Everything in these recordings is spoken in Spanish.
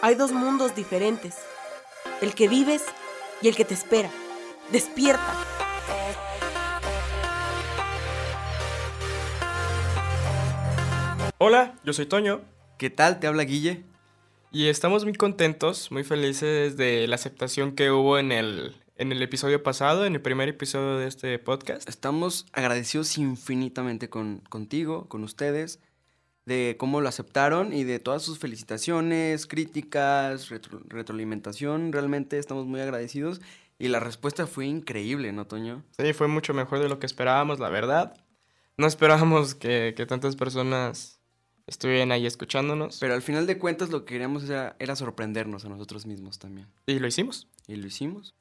Hay dos mundos diferentes, el que vives y el que te espera. Despierta. Hola, yo soy Toño ¿Qué tal? Te habla Guille. y estamos muy contentos, muy felices de la aceptación que hubo en el, en el episodio pasado, en el primer episodio de este podcast. Estamos agradecidos infinitamente con, contigo, con ustedes, de cómo lo aceptaron y de todas sus felicitaciones, críticas, retro- retroalimentación. Realmente estamos muy agradecidos y la respuesta fue increíble, ¿no, Toño? Sí, fue mucho mejor de lo que esperábamos, la verdad. No esperábamos que, que tantas personas estuvieran ahí escuchándonos Pero al final de cuentas lo que queríamos era, era sorprendernos a nosotros mismos también. y lo hicimos. Y lo hicimos.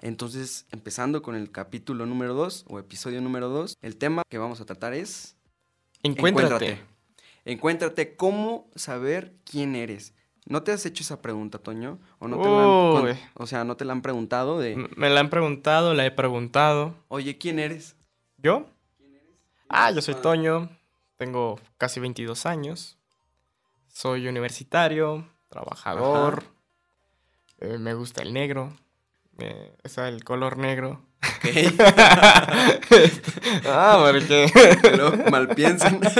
Entonces, empezando con el capítulo número 2 o episodio número 2, el tema que vamos a tratar es... Encuéntrate. Encuéntrate cómo saber quién eres. ¿No te has hecho esa pregunta, Toño? ¿O, no te la han, o sea, no te la han preguntado de, Me la han preguntado, la he preguntado. oye, ¿quién eres? ¿Yo? Ah, yo soy Toño, tengo casi 22 años, soy universitario, trabajador, eh, me gusta el negro, o sea, el color negro. Ok, ah, porque... luego mal piensan.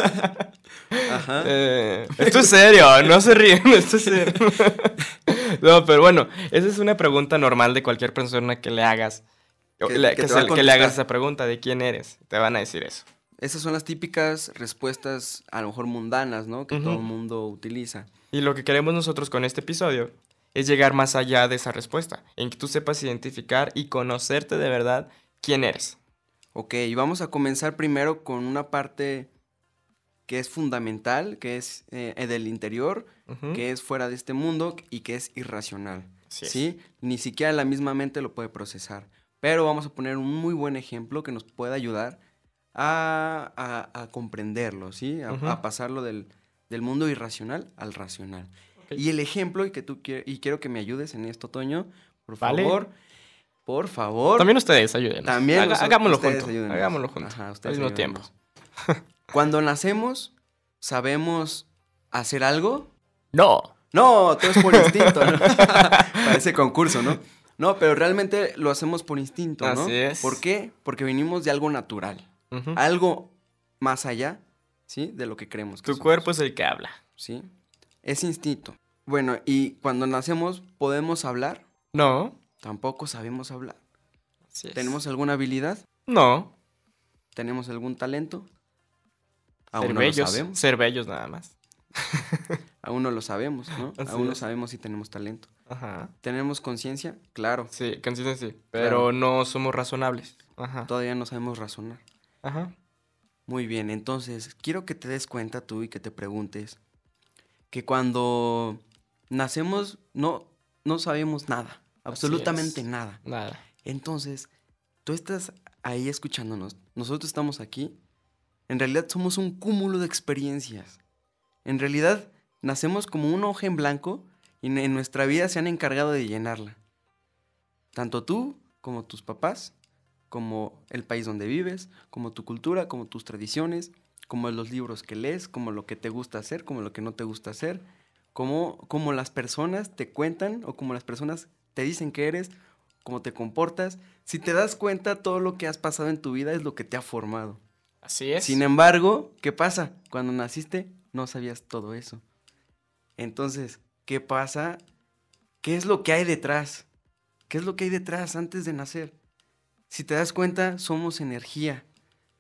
Ajá. Eh, esto es serio, no se ríen, esto es serio. no, pero bueno, esa es una pregunta normal de cualquier persona que le hagas. Que- le- que que te se- va a que le hagas esa pregunta de quién eres. Te van a decir eso. Esas son las típicas respuestas, a lo mejor mundanas, ¿no? Que todo el mundo utiliza. Y lo que queremos nosotros con este episodio es llegar más allá de esa respuesta, en que tú sepas identificar y conocerte de verdad quién eres. Ok, y vamos a comenzar primero con una parte que es fundamental, que es eh, eh, del interior, que es fuera de este mundo y que es irracional. Así es. ¿sí? Ni siquiera la misma mente lo puede procesar. Pero vamos a poner un muy buen ejemplo que nos puede ayudar a, a- a comprenderlo, ¿sí? A, a pasarlo del, del mundo irracional al racional. Y el ejemplo, y que tú quie- y quiero que me ayudes en esto, Toño, por Vale. favor. Por favor. También ustedes ayuden. También nosotros- hagámoslo juntos. Hagámoslo juntos. Ajá, al ustedes mismo tiempo. Cuando nacemos, ¿sabemos hacer algo? No. No, todo es por instinto, ¿no? Parece concurso, ¿no? No, pero realmente lo hacemos por instinto, ¿no? Así es. ¿Por qué? Porque venimos de algo natural, algo más allá, ¿sí? De lo que creemos que Tu somos, cuerpo es el que habla. ¿sí? Es instinto. Bueno, y cuando nacemos, ¿podemos hablar? No. Tampoco sabemos hablar. Así es. ¿Tenemos alguna habilidad? No. ¿Tenemos algún talento? Ser Aún no bellos. lo sabemos. Ser bellos nada más. Aún no lo sabemos, ¿no? Así Aún no sabemos si tenemos talento. Ajá. ¿Tenemos conciencia? Claro. Sí, conciencia sí. Pero Claro. no somos razonables. Ajá. Todavía no sabemos razonar. Ajá. Muy bien, entonces quiero que te des cuenta tú y que te preguntes que cuando nacemos no, no sabemos nada, absolutamente nada. Nada. Entonces, tú estás ahí escuchándonos, nosotros estamos aquí, en realidad somos un cúmulo de experiencias. En realidad, nacemos como una hoja en blanco y en nuestra vida se han encargado de llenarla. Tanto tú como tus papás, como el país donde vives, como tu cultura, como tus tradiciones, como los libros que lees, como lo que te gusta hacer, como lo que no te gusta hacer, como, como las personas te cuentan o como las personas te dicen que eres, cómo te comportas. Si te das cuenta, todo lo que has pasado en tu vida es lo que te ha formado. Así es. Sin embargo, ¿qué pasa? Cuando naciste no sabías todo eso. Entonces, ¿qué pasa? ¿Qué es lo que hay detrás? ¿Qué es lo que hay detrás antes de nacer? Si te das cuenta, somos energía,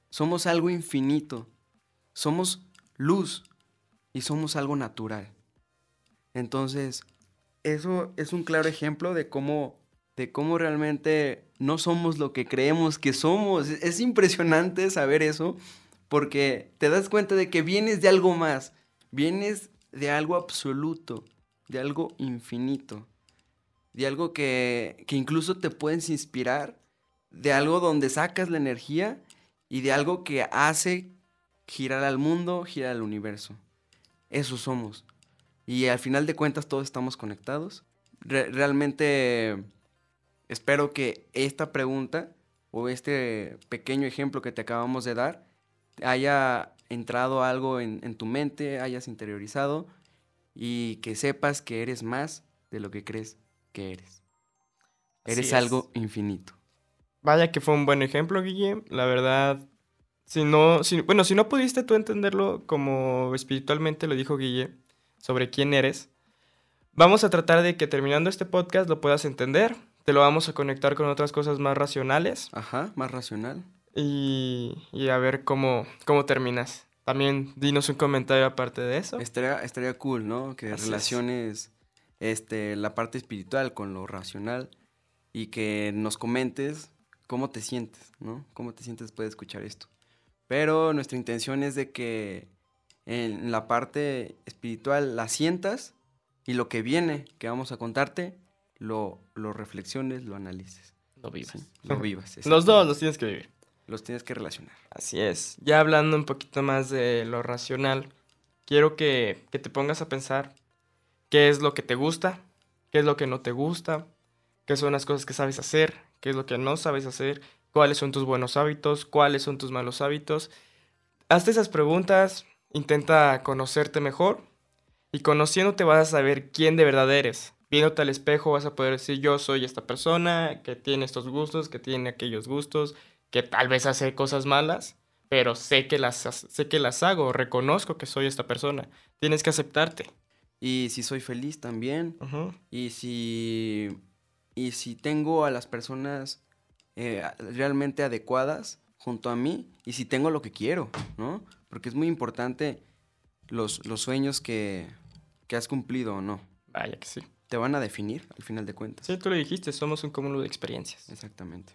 somos algo infinito, somos luz y somos algo natural. Entonces, eso es un claro ejemplo de cómo, de cómo realmente no somos lo que creemos que somos. Es- Es impresionante saber eso porque te das cuenta de que vienes de algo más, vienes de algo absoluto, de algo infinito, de algo que, que incluso te puedes inspirar, de algo donde sacas la energía y de algo que hace girar al mundo, girar al universo. Eso somos. Y al final de cuentas todos estamos conectados. Re- realmente espero que esta pregunta o este pequeño ejemplo que te acabamos de dar haya entrado algo en, en tu mente, hayas interiorizado y que sepas que eres más de lo que crees que eres. Así Eres es. algo infinito. Vaya que fue un buen ejemplo, Guille. La verdad, si no, si, bueno, si no pudiste tú entenderlo como espiritualmente lo dijo Guille sobre quién eres, vamos a tratar de que terminando este podcast lo puedas entender. Te lo vamos a conectar con otras cosas más racionales Ajá, más racional. y, y a ver cómo, cómo terminas. También dinos un comentario aparte de eso. Estaría, estaría cool, ¿no? Que Así es. relaciones este, la parte espiritual con lo racional y que nos comentes cómo te sientes, ¿no? Cómo te sientes después de escuchar esto. Pero nuestra intención es de que en la parte espiritual la sientas y lo que viene, que vamos a contarte, lo, lo reflexiones, lo analices. Lo vivas. ¿sí? Lo vivas. Los dos los tienes que vivir. Los tienes que relacionar. Así es. Ya hablando un poquito más de lo racional, quiero que, que te pongas a pensar qué es lo que te gusta, qué es lo que no te gusta, qué son las cosas que sabes hacer, qué es lo que no sabes hacer, cuáles son tus buenos hábitos, cuáles son tus malos hábitos. Hazte esas preguntas, intenta conocerte mejor y conociéndote vas a saber quién de verdad eres. Viéndote al espejo vas a poder decir yo soy esta persona que tiene estos gustos, que tiene aquellos gustos, que tal vez hace cosas malas, pero sé que las, sé que las hago, reconozco que soy esta persona. Tienes que aceptarte. Y si soy feliz también. Y si, y si tengo a las personas eh, realmente adecuadas junto a mí y si tengo lo que quiero, ¿no? Porque es muy importante los, los sueños que, que has cumplido o no. Vaya que sí. Te van a definir al final de cuentas. Sí, tú lo dijiste, somos un cúmulo de experiencias. Exactamente.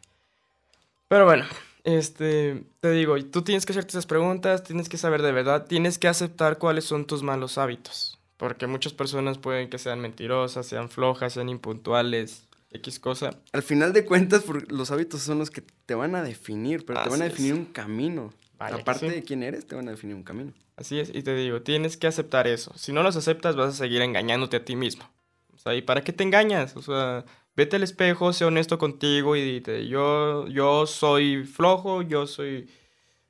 Pero bueno, este, te digo, tú tienes que hacerte esas preguntas, tienes que saber de verdad, tienes que aceptar cuáles son tus malos hábitos. Porque muchas personas pueden que sean mentirosas, sean flojas, sean impuntuales, X cosa. Al final de cuentas, los hábitos son los que te van a definir, pero te van a es. definir un camino. Vaya Aparte sí. de quién eres, te van a definir un camino. Así es, y te digo, tienes que aceptar eso. Si no los aceptas, vas a seguir engañándote a ti mismo. O sea, ¿y para qué te engañas? O sea, vete al espejo, sé honesto contigo y dite, yo, yo soy flojo, yo soy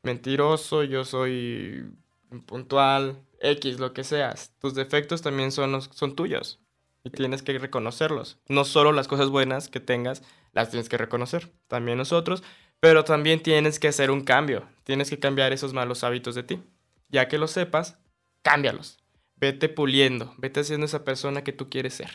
mentiroso, yo soy impuntual, X, lo que seas. Tus defectos también son, los- son tuyos y tienes que reconocerlos. No solo las cosas buenas que tengas, las tienes que reconocer, también nosotros, pero también tienes que hacer un cambio, tienes que cambiar esos malos hábitos de ti. Ya que lo sepas, cámbialos. Vete puliendo, vete haciendo esa persona que tú quieres ser.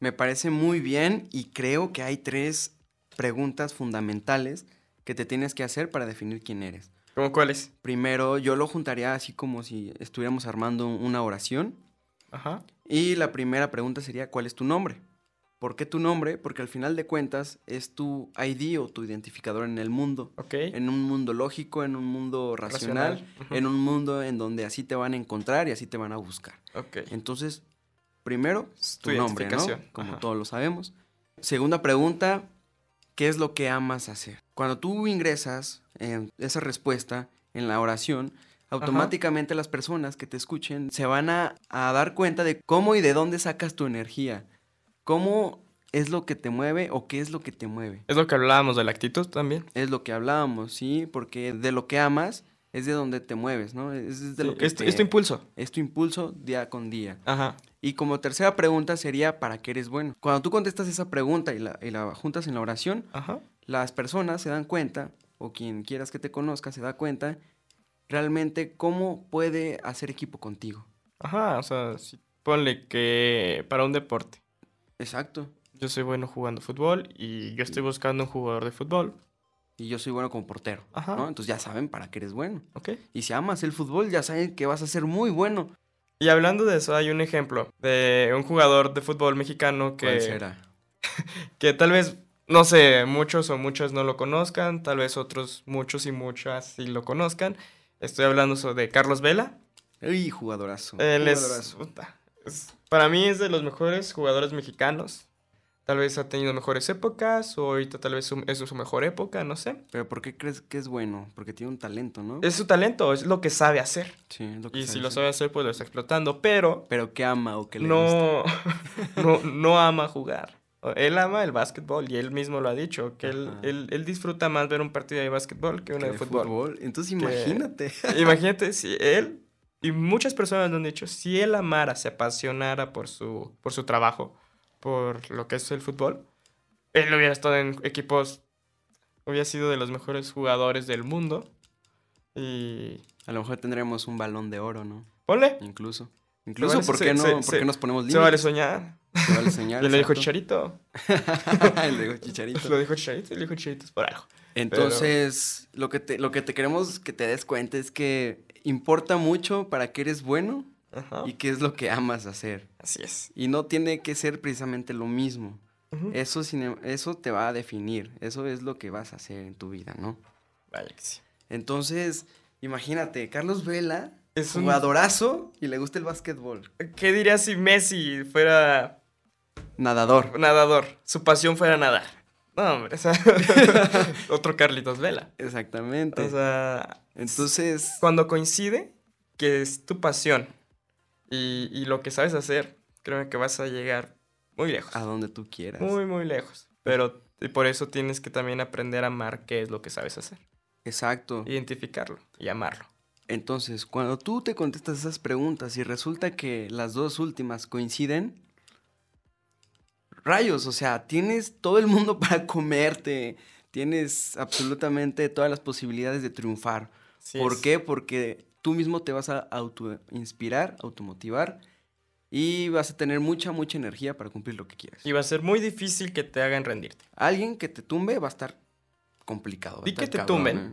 Me parece muy bien y creo que hay tres preguntas fundamentales que te tienes que hacer para definir quién eres. ¿Cómo cuáles? Primero, yo lo juntaría así como si estuviéramos armando una oración. Ajá. Y la primera pregunta sería, ¿cuál es tu nombre? ¿Por qué tu nombre? Porque al final de cuentas es tu ID o tu identificador en el mundo. Ok. En un mundo lógico, en un mundo racional, en un mundo en donde así te van a encontrar y así te van a buscar. Ok. Entonces, primero, tu, tu nombre, ¿no? Como ajá. todos lo sabemos. Segunda pregunta, ¿qué es lo que amas hacer? Cuando tú ingresas en esa respuesta en la oración, automáticamente las personas que te escuchen se van a, a dar cuenta de cómo y de dónde sacas tu energía. ¿Cómo es lo que te mueve o qué es lo que te mueve? Es lo que hablábamos de la actitud también. Es lo que hablábamos, ¿sí? Porque de lo que amas es de donde te mueves, ¿no? Es de Sí, lo que es, te- es tu impulso. es tu impulso día con día. Ajá. Y como tercera pregunta sería, ¿para qué eres bueno? Cuando tú contestas esa pregunta y la, y la juntas en la oración, Ajá. las personas se dan cuenta, o quien quieras que te conozca se da cuenta, realmente cómo puede hacer equipo contigo. Ajá. O sea, si- ponle que para un deporte. Exacto. Yo soy bueno jugando fútbol y yo estoy buscando un jugador de fútbol. Y yo soy bueno como portero, Ajá. ¿no? Entonces ya saben para qué eres bueno. Ok. Y si amas el fútbol, ya saben que vas a ser muy bueno. Y hablando de eso, hay un ejemplo de un jugador de fútbol mexicano que, ¿Cuál será? que tal vez, no sé, muchos o muchas no lo conozcan, tal vez otros muchos y muchas sí lo conozcan. Estoy hablando sobre Carlos Vela. Uy, jugadorazo. Él es, jugadorazo. puta, es- para mí es de los mejores jugadores mexicanos. Tal vez ha tenido mejores épocas o ahorita tal vez es su mejor época, no sé. Pero ¿por qué crees que es bueno? Porque tiene un talento, ¿no? Es su talento, es lo que sabe hacer. Sí, es lo que Y si lo sabe hacer, pues lo está explotando. Pero Pero ¿qué ama o qué le gusta? no, no, ama jugar. Él ama el básquetbol y él mismo lo ha dicho, que él, él, él disfruta más ver un partido de básquetbol que uno Que de fútbol. Entonces Que- imagínate. Imagínate si él Y muchas personas lo han dicho, si él amara, se apasionara por su, por su trabajo, por lo que es el fútbol, él hubiera estado en equipos, hubiera sido de los mejores jugadores del mundo. Y... A lo mejor tendremos un balón de oro, ¿no? Ponle. Incluso. Incluso, ¿por qué, no, ¿por qué nos ponemos límites? Se vale soñar. Se vale soñar. y le dijo Chicharito. le dijo Chicharito. Lo dijo Chicharito y le dijo Chicharito es por algo. Entonces, lo, que te, lo que te queremos que te des cuenta es que importa mucho para qué eres bueno y qué es lo que amas hacer. Así es. Y no tiene que ser precisamente lo mismo. eso, em, eso te va a definir. Eso es lo que vas a hacer en tu vida, ¿no? Vaya que sí. Entonces, imagínate, Carlos Vela es un jugadorazo y le gusta el básquetbol. ¿Qué dirías si Messi fuera... Nadador. Nadador. Su pasión fuera nadar. No, hombre, o sea, otro Carlitos Vela. Exactamente. O sea, entonces... Cuando coincide que es tu pasión y, y lo que sabes hacer, creo que vas a llegar muy lejos. A donde tú quieras. Muy, muy lejos. Pero por eso tienes que también aprender a amar qué es lo que sabes hacer. Exacto. Identificarlo y amarlo. Entonces, cuando tú te contestas esas preguntas y resulta que las dos últimas coinciden, rayos, o sea, tienes todo el mundo para comerte, tienes absolutamente todas las posibilidades de triunfar. ¿Por qué? Porque tú mismo te vas a autoinspirar, automotivar y vas a tener mucha, mucha energía para cumplir lo que quieres. Y va a ser muy difícil que te hagan rendirte. Alguien que te tumbe va a estar complicado. Y que te tumben, ¿eh?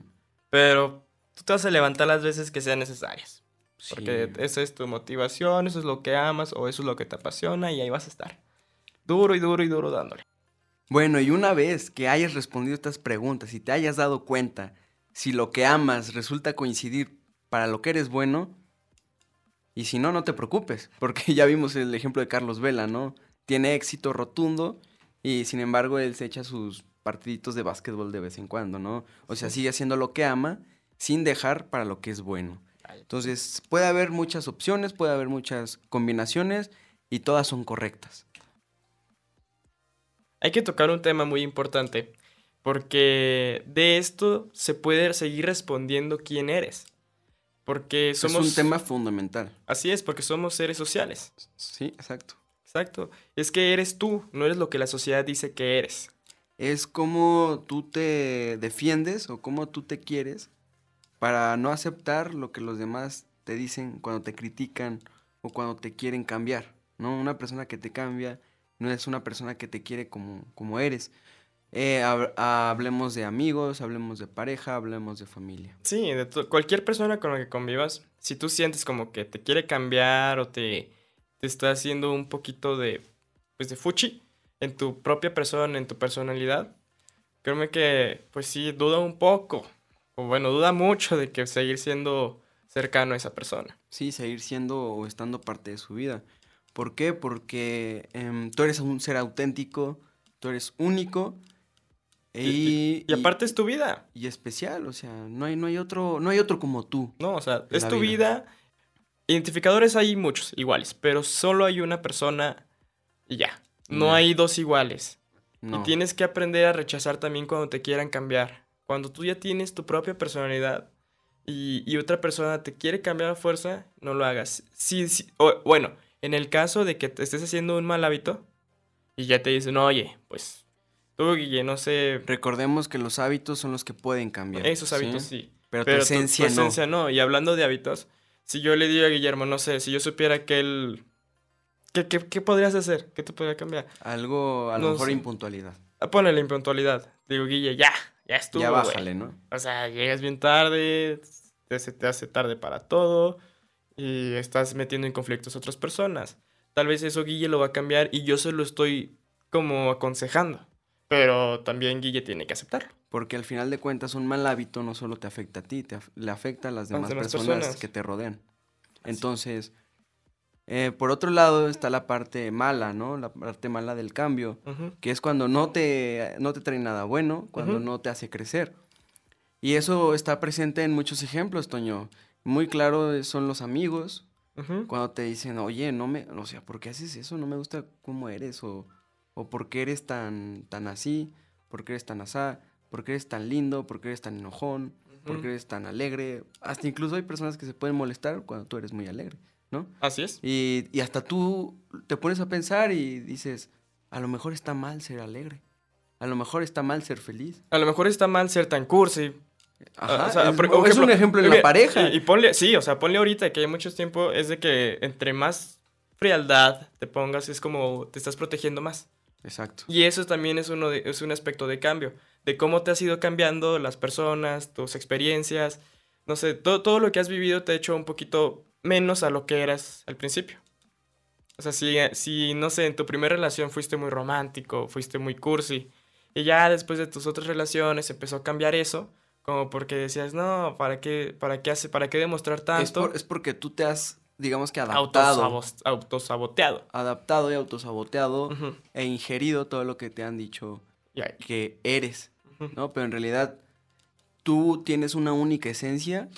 pero tú te vas a levantar las veces que sean necesarias. Porque esa es tu motivación, eso es lo que amas o eso es lo que te apasiona y ahí vas a estar. Duro y duro y duro dándole. Bueno, y una vez que hayas respondido estas preguntas y te hayas dado cuenta si lo que amas resulta coincidir para lo que eres bueno, y si no, no te preocupes, porque ya vimos el ejemplo de Carlos Vela, ¿no? Tiene éxito rotundo y sin embargo él se echa sus partiditos de básquetbol de vez en cuando, ¿no? O sea, sigue haciendo lo que ama sin dejar para lo que es bueno. Entonces, puede haber muchas opciones, puede haber muchas combinaciones y todas son correctas. Hay que tocar un tema muy importante, porque de esto se puede seguir respondiendo quién eres. Porque somos... Es un tema fundamental. Así es, porque somos seres sociales. Sí, exacto. Exacto. Es que eres tú, no eres lo que la sociedad dice que eres. Es como tú te defiendes o cómo tú te quieres para no aceptar lo que los demás te dicen cuando te critican o cuando te quieren cambiar, ¿no? Una persona que te cambia no es una persona que te quiere como, como eres. Eh, hablemos de amigos, hablemos de pareja, hablemos de familia. Sí, de cualquier persona con la que convivas, si tú sientes como que te quiere cambiar o te, te está haciendo un poquito de, pues de fuchi en tu propia persona, en tu personalidad, créeme que, pues sí, duda un poco o bueno, duda mucho de que seguir siendo cercano a esa persona. Sí, seguir siendo o estando parte de su vida. ¿Por qué? Porque em, tú eres un ser auténtico, tú eres único. Y, y, aparte es tu vida. Y especial, o sea, no hay, no hay, otro, no hay otro como tú. No, o sea, es tu vida. Identificadores hay muchos iguales, pero solo hay una persona y ya. No, hay dos iguales. Y tienes que aprender a rechazar también cuando te quieran cambiar. Cuando tú ya tienes tu propia personalidad y, otra persona te quiere cambiar a fuerza, no lo hagas. Sí, sí, bueno, en el caso de que te estés haciendo un mal hábito y ya te dicen, oye, pues tú, Guille, no sé. Recordemos que los hábitos son los que pueden cambiar. Esos hábitos sí. Pero, tu esencia, tu, esencia no. Y hablando de hábitos, si yo le digo a Guillermo, no sé, si yo supiera que él. ¿Qué, qué, podrías hacer? ¿Qué te podría cambiar? Algo, a lo mejor impuntualidad. Ah, ponle impuntualidad. Digo, Guille, ya, ya estuvo. Ya bájale, ¿no? O sea, llegas bien tarde, se te hace tarde para todo y estás metiendo en conflictos a otras personas. Tal vez eso Guille lo va a cambiar y yo se lo estoy como aconsejando. Pero también Guille tiene que aceptarlo. Porque al final de cuentas un mal hábito no solo te afecta a ti, te le afecta a las demás, personas, que te rodean. Entonces, eh, por otro lado está la parte mala, ¿no? La parte mala del cambio, que es cuando no te, no te trae nada bueno, cuando no te hace crecer. Y eso está presente en muchos ejemplos, Toño. Muy claro son los amigos, cuando te dicen, oye, no me, o sea, ¿por qué haces eso? No me gusta cómo eres, o, o por qué eres tan, tan así, por qué eres tan asá, por qué eres tan lindo, por qué eres tan enojón. ¿Por qué eres tan alegre? Hasta incluso hay personas que se pueden molestar cuando tú eres muy alegre, ¿no? Así es. Y, y hasta tú te pones a pensar y dices, a lo mejor está mal ser alegre. A lo mejor está mal ser feliz. A lo mejor está mal ser tan cursi. Ajá, O sea, es, por- es ejemplo, un ejemplo mira, la pareja. Y, y ponle, sí, o sea, ponle ahorita que hay mucho tiempo, es de que entre más frialdad te pongas, es como te estás protegiendo más. Exacto. Y eso también es, uno de- es un aspecto de cambio, de cómo te has ido cambiando las personas, tus experiencias, no sé, todo, todo lo que has vivido te ha hecho un poquito menos a lo que eras al principio. O sea, si, si, no sé, en tu primera relación fuiste muy romántico, fuiste muy cursi, y ya después de tus otras relaciones empezó a cambiar eso, como porque decías, no, ¿para qué, para qué, hace, para qué demostrar Es, tanto? por- es porque tú te has, digamos que adaptado. Autosabos- autosaboteado. Adaptado y autosaboteado Ujú. e ingerido todo lo que te han dicho que eres. ¿no? Pero en realidad tú tienes una única esencia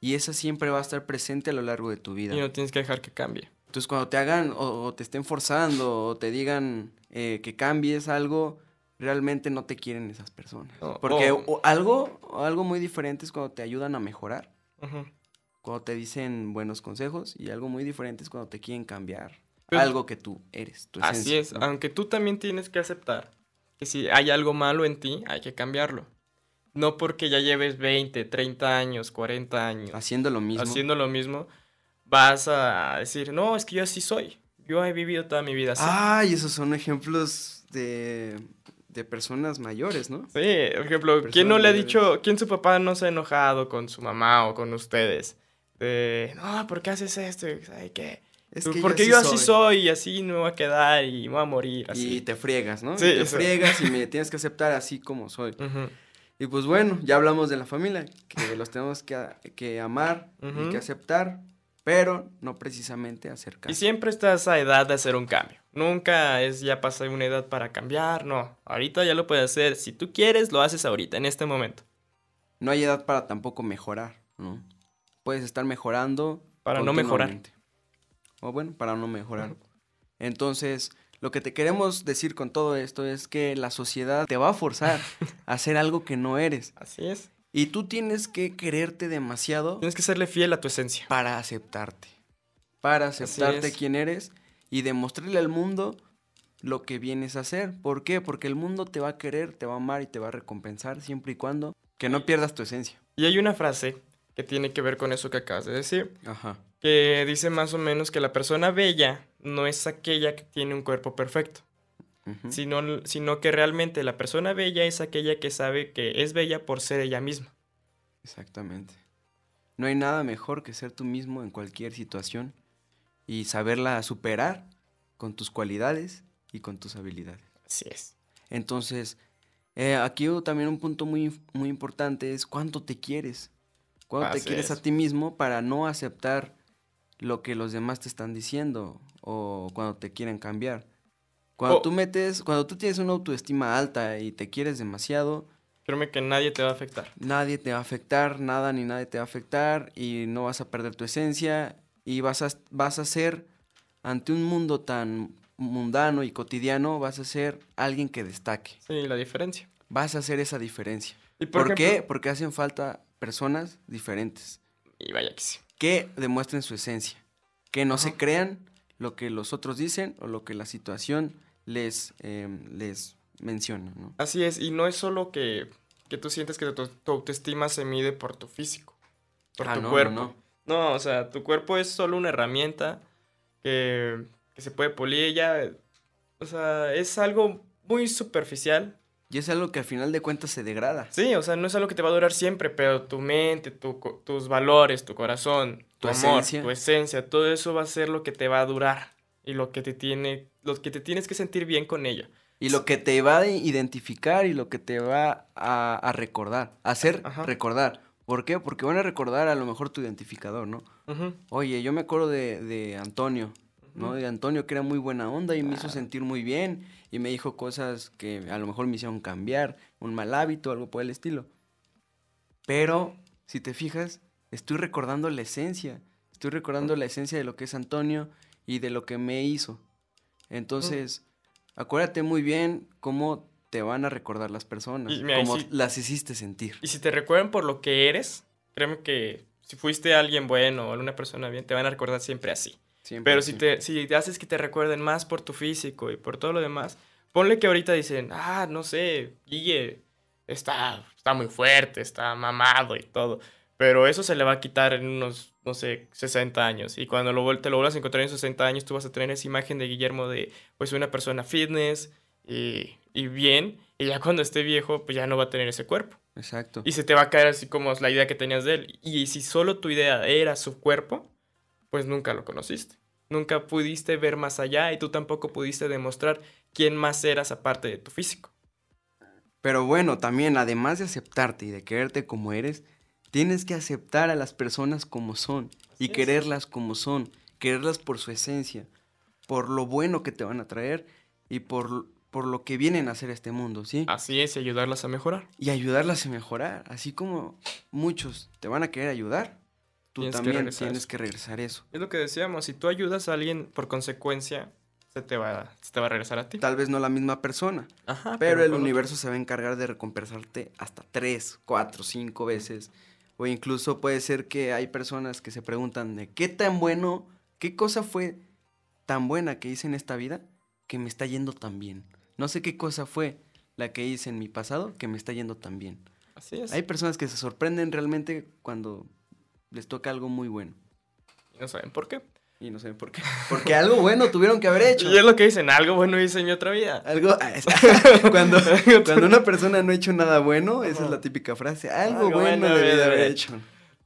y esa siempre va a estar presente a lo largo de tu vida. Y no tienes que dejar que cambie. Entonces cuando te hagan o, o te estén forzando o te digan eh, que cambies algo, realmente no te quieren esas personas. O- Porque o- o algo, o algo muy diferente es cuando te ayudan a mejorar, cuando te dicen buenos consejos y algo muy diferente es cuando te quieren cambiar Pero- algo que tú eres, tu Así es, ¿no? aunque tú también tienes que aceptar que si hay algo malo en ti, hay que cambiarlo. No porque ya lleves 20, 30 años, 40 años Haciendo lo mismo. haciendo lo mismo, vas a decir, no, es que yo así soy. Yo he vivido toda mi vida así. Ay, esos son ejemplos de, de personas mayores, ¿no? Sí, por ejemplo, ¿quién no Personas le ha mayores. dicho, quién su papá no se ha enojado con su mamá o con ustedes? De, no, ¿por qué haces esto? ¿Sabe qué? Es que Porque yo así soy. y así me voy a quedar y me voy a morir así. Y te friegas, ¿no? Sí, Y te eso. friegas y me tienes que aceptar así como soy. Ujú. Y pues bueno, ya hablamos de la familia, que los tenemos que, que amar y Ujú. que aceptar, pero no precisamente hacer Y siempre está esa edad de hacer un cambio. Nunca es ya pasar una edad para cambiar, no. Ahorita ya lo puedes hacer. Si tú quieres, lo haces ahorita, en este momento. No hay edad para tampoco mejorar, ¿no? Puedes estar mejorando. Para no mejorar. O bueno, para no mejorar. Entonces, lo que te queremos decir con todo esto es que la sociedad te va a forzar a hacer algo que no eres. Así es. Y tú tienes que quererte demasiado Tienes que serle fiel a tu esencia. para aceptarte. Para aceptarte quién eres y demostrarle al mundo lo que vienes a hacer. ¿Por qué? Porque el mundo te va a querer, te va a amar y te va a recompensar siempre y cuando que no pierdas tu esencia. Y hay una frase que tiene que ver con eso que acabas de decir. Ajá. Que dice más o menos que la persona bella no es aquella que tiene un cuerpo perfecto. Sino, sino que realmente la persona bella es aquella que sabe que es bella por ser ella misma. Exactamente. No hay nada mejor que ser tú mismo en cualquier situación y saberla superar con tus cualidades y con tus habilidades. Así es. Entonces, eh, aquí también un punto muy, muy importante es cuánto te quieres. Cuánto te quieres a ti mismo para no aceptar lo que los demás te están diciendo o cuando te quieren cambiar. Cuando O- tú metes, cuando tú tienes una autoestima alta y te quieres demasiado, Créeme que nadie te va a afectar. nadie te va a afectar, nada ni nadie te va a afectar y no vas a perder tu esencia y vas a, vas a ser, ante un mundo tan mundano y cotidiano, vas a ser alguien que destaque. Sí, la diferencia. Vas a hacer esa diferencia. Y ¿Por, por, qué? Porque hacen falta personas diferentes Y vaya que sí. que demuestren su esencia, que no se crean lo que los otros dicen o lo que la situación les, em, les menciona, ¿no? Así es, y no es solo que, que tú sientes que tu, tu autoestima se mide por tu físico, por Ah, tu no, cuerpo. no. No, o sea, tu cuerpo es solo una herramienta que, que se puede pulir ya. O sea, es algo muy superficial. Y es algo que al final de cuentas se degrada. Sí, o sea, no es algo que te va a durar siempre, pero tu mente, tu tus valores, tu corazón, tu, Tu amor, esencia. tu esencia, todo eso va a ser lo que te va a durar y lo que te tiene, lo que te tienes que sentir bien con ello. Y lo que te va a identificar y lo que te va a, a recordar, a hacer Ajá. recordar. ¿Por qué? Porque van a recordar a lo mejor tu identificador, ¿no? Oye, yo me acuerdo de, de Antonio, ¿no? De Antonio que era muy buena onda y me hizo sentir muy bien y me dijo cosas que a lo mejor me hicieron cambiar, un mal hábito, algo por el estilo. Pero, si te fijas, estoy recordando la esencia, estoy recordando la esencia de lo que es Antonio y de lo que me hizo. Entonces, acuérdate muy bien cómo te van a recordar las personas, Y mira, y como si- las hiciste sentir. Y si te recuerdan por lo que eres, créeme que si fuiste alguien bueno o alguna persona bien, te van a recordar siempre así. Siempre Pero si así. te, si te haces que te recuerden más por tu físico y por todo lo demás, ponle que ahorita dicen, ah, no sé, Guille está, está muy fuerte, está mamado y todo. Pero eso se le va a quitar en unos, no sé, 60 años. Y cuando lo, te lo vuelvas a encontrar en 60 años, tú vas a tener esa imagen de Guillermo de, pues, una persona fitness y, y bien. Y ya cuando esté viejo, pues ya no va a tener ese cuerpo. Exacto. Y se te va a caer así como la idea que tenías de él. Y si solo tu idea era su cuerpo, pues nunca lo conociste. Nunca pudiste ver más allá y tú tampoco pudiste demostrar quién más eras aparte de tu físico. Pero bueno, también además de aceptarte y de quererte como eres, tienes que aceptar a las personas como son y quererlas como son, quererlas por su esencia, por lo bueno que te van a traer y por, por lo que vienen a hacer este mundo, ¿sí? Así es, y ayudarlas a mejorar. Y ayudarlas a mejorar, así como muchos te van a querer ayudar, tú Tienes también tienes que regresar eso. Es lo que decíamos, si tú ayudas a alguien por consecuencia, se te va, se te va a regresar a ti. Tal vez no la misma persona, Ajá, pero el con otro. universo se va a encargar de recompensarte hasta tres, cuatro, cinco veces. O incluso puede ser que hay personas que se preguntan de qué tan bueno, qué cosa fue tan buena que hice en esta vida que me está yendo tan bien. No sé qué cosa fue la que hice en mi pasado que me está yendo tan bien. Así es. Hay personas que se sorprenden realmente cuando les toca algo muy bueno. Y no saben por qué. Y no saben por qué. Porque algo bueno tuvieron que haber hecho. Y es lo que dicen, algo bueno hice en mi otra vida. Algo, ah, cuando, cuando una persona no ha hecho nada bueno, esa es la típica frase, algo, Algo bueno bueno debí de haber hecho.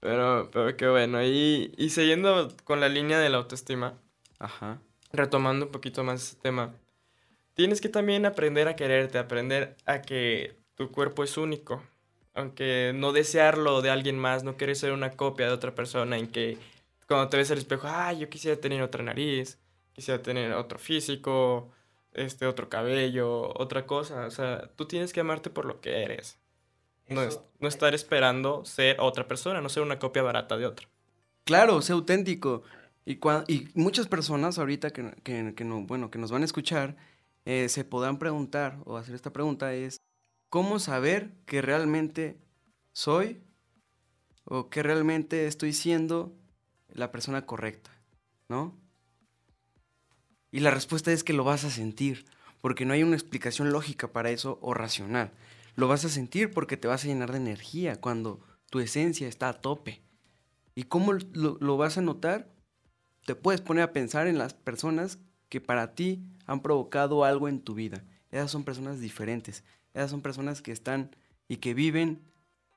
Pero, pero qué bueno. Y, y siguiendo con la línea de la autoestima, Ajá. retomando un poquito más este tema, tienes que también aprender a quererte, aprender a que tu cuerpo es único. Aunque no desearlo de alguien más, no querer ser una copia de otra persona en que cuando te ves al espejo, ah, yo quisiera tener otra nariz, quisiera tener otro físico, este otro cabello, otra cosa. O sea, tú tienes que amarte por lo que eres. No, es- no estar esperando ser otra persona, no ser una copia barata de otra. Claro, sé auténtico. Y, cua- y muchas personas ahorita que, que- que no, bueno, que nos van a escuchar, eh, se podrán preguntar o hacer esta pregunta es, ¿cómo saber que realmente soy o que realmente estoy siendo la persona correcta? ¿No? Y la respuesta es que lo vas a sentir, porque no hay una explicación lógica para eso o racional. Lo vas a sentir porque te vas a llenar de energía cuando tu esencia está a tope. ¿Y cómo lo, lo vas a notar? Te puedes poner a pensar en las personas que para ti han provocado algo en tu vida. Esas son personas diferentes. Esas son personas que están y que viven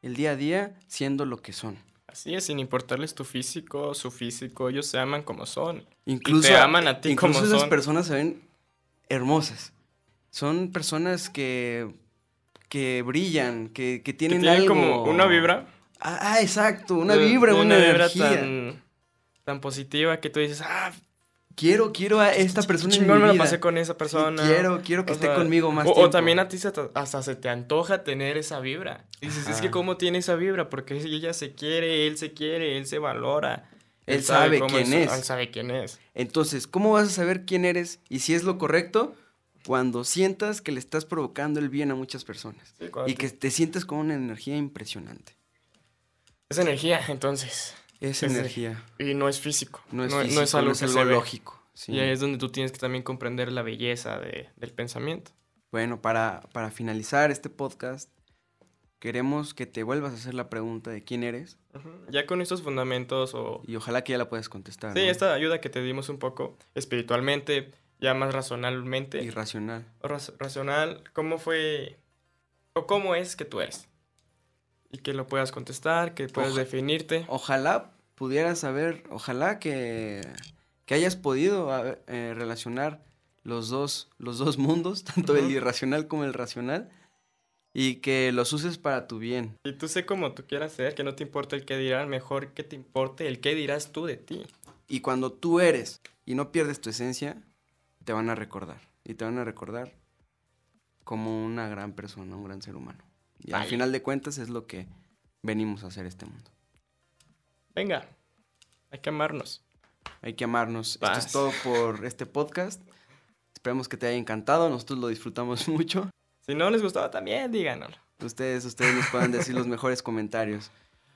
el día a día siendo lo que son. Así es, sin importarles tu físico, su físico, ellos se aman como son. Incluso, te aman a ti incluso como esas son. personas se ven hermosas. Son personas que, que brillan, que, que Que tienen, tienen algo... como una vibra. Ah, ah, exacto, una vibra, de una, vibra energía. tan, tan positiva que tú dices, ah, Quiero, quiero a esta persona en chingón me la pasé con esa Sí, persona. quiero, quiero que O esté sea, conmigo más o, tiempo. o también a ti se hasta se te antoja tener esa vibra. Y dices, es que cómo tiene esa vibra, porque ella se quiere, él se quiere, él se valora. Él sabe quién es. Él sabe quién es. Entonces, ¿cómo vas a saber quién eres y si es lo correcto? Cuando sientas que le estás provocando el bien a muchas personas. Sí, Y te- que te sientes con una energía impresionante. Es energía, entonces. Es, energía. Y no es físico. No es, físico, algo no es que algo lógico. sí. Y ahí es donde tú tienes que también comprender la belleza de- del pensamiento. Bueno, para, para finalizar este podcast, queremos que te vuelvas a hacer la pregunta de quién eres Ya con estos fundamentos o... y ojalá que ya la puedas contestar. Sí, ¿no? esta ayuda que te dimos un poco espiritualmente, ya más razonalmente. Irracional. o raz- racional, ¿cómo fue o cómo es que tú eres? Y que lo puedas contestar, que puedas Oja- definirte. Ojalá pudieras saber, ojalá que, que hayas podido eh, relacionar los dos, los dos mundos, tanto el irracional como el racional, y que los uses para tu bien. Y tú sé como tú quieras ser, que no te importe el que dirán, mejor que te importe el que dirás tú de ti. Y cuando tú eres y no pierdes tu esencia, te van a recordar. Y te van a recordar como una gran persona, un gran ser humano. Y al final de cuentas es lo que venimos a hacer este mundo. Venga, hay que amarnos. Hay que amarnos. Esto es todo por este podcast. Esperemos que te haya encantado. Nosotros lo disfrutamos mucho. Si no les gustaba también, díganoslo. Ustedes, ustedes nos puedan decir los mejores comentarios.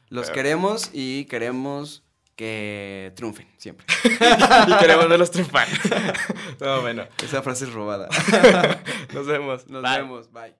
Los queremos y queremos que triunfen siempre. y queremos verlos triunfar. no, bueno. Esa frase es robada. nos vemos. Nos vemos. Bye.